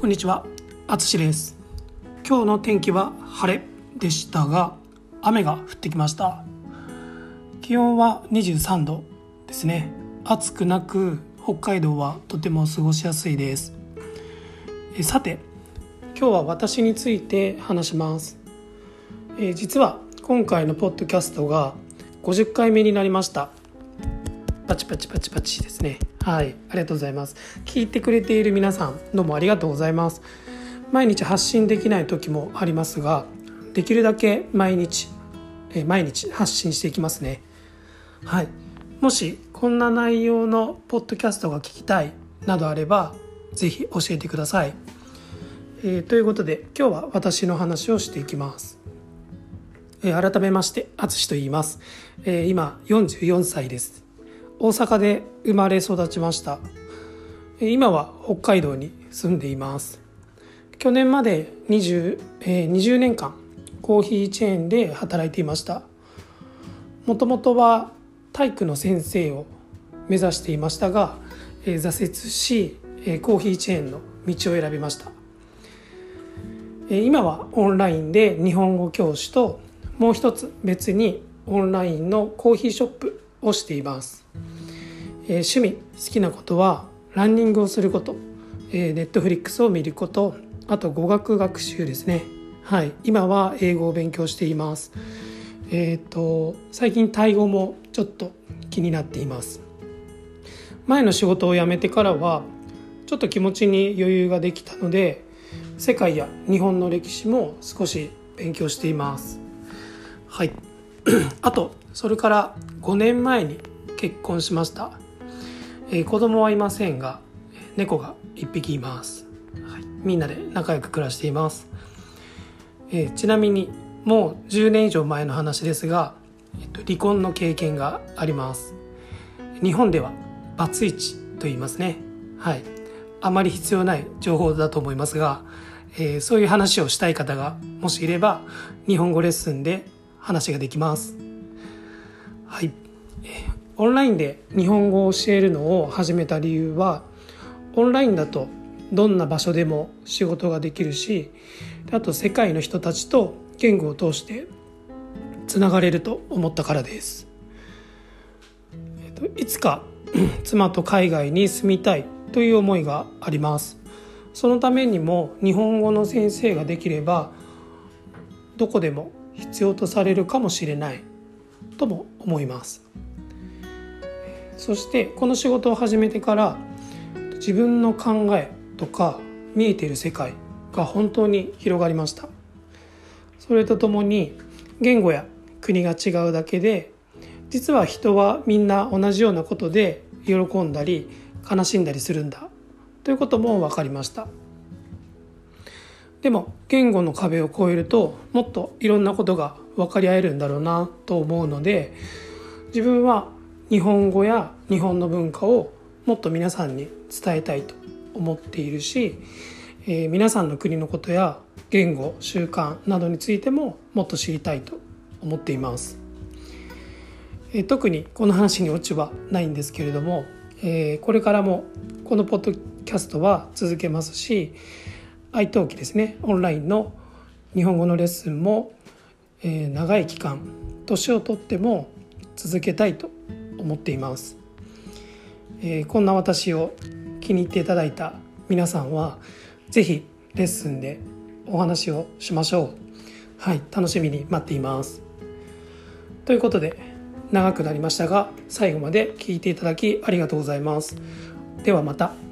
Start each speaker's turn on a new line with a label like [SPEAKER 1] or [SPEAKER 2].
[SPEAKER 1] こんにちは、あつしです。今日の天気は晴れでしたが、雨が降ってきました。気温は23度ですね。暑くなく、北海道はとても過ごしやすいです。えさて、今日は私について話します。え実は今回のポッドキャストが50回目になりました。パチパチパチパチですね。はい、ありがとうございます。聞いてくれている皆さん、どうもありがとうございます。毎日発信できない時もありますが、できるだけ毎日、え毎日発信していきますね。はい。もしこんな内容のポッドキャストが聞きたいなどあれば、ぜひ教えてください。えーということで、今日は私の話をしていきます。えー改めまして、あつしと言います。えー今44歳です。大阪で生まれ育ちました。え今は北海道に住んでいます。去年まで 20,、えー20年間コーヒーチェーンで働いていました。もともとは体育の先生を目指していましたが、えー挫折し、えーコーヒーチェーンの道を選びました。えー今はオンラインで日本語教師ともう一つ別にオンラインのコーヒーショップをしています、えー趣味好きなことはランニングをすること、え、ネットフリックスを見ることあと語学学習ですね。はい。今は英語を勉強しています。えっ、と最近タイ語もちょっと気になっています。前の仕事を辞めてからはちょっと気持ちに余裕ができたので世界や日本の歴史も少し勉強しています。はい。あとそれから5年前に結婚しました、えー子供はいませんが猫が1匹います、はい、みんなで仲良く暮らしています、えーちなみにもう10年以上前の話ですが、えっと、離婚の経験があります。日本ではバツイチと言いますね。はい。あまり必要ない情報だと思いますが、えーそういう話をしたい方がもしいれば日本語レッスンで話ができます。はい、えーオンラインで日本語を教えるのを始めた理由はオンラインだとどんな場所でも仕事ができるしあと世界の人たちと言語を通してつながれると思ったからです、えっといつか 妻と海外に住みたいという思いがあります。そのためにも日本語の先生ができればどこでも必要とされるかもしれないとも思います。そしてこの仕事を始めてから自分の考えとか見えている世界が本当に広がりました。それとともに言語や国が違うだけで実は人はみんな同じようなことで喜んだり悲しんだりするんだ。ということも分かりました。でも言語の壁を越えるともっといろんなことが分かり合えるんだろうなと思うので自分は日本語や日本の文化をもっと皆さんに伝えたいと思っているし、えー皆さんの国のことや言語習慣などについてももっと知りたいと思っています、えー特にこの話にオチはないんですけれども、えーこれからもこのポッドキャストは続けますし iTalk ですねオンラインの日本語のレッスンも、え長い期間年をとっても続けたいと思っています、えーこんな私を気に入っていただいた皆さんは是非レッスンでお話をしましょう。はい楽しみに待っています。ということで長くなりましたが最後まで聞いていただきありがとうございます。ではまた。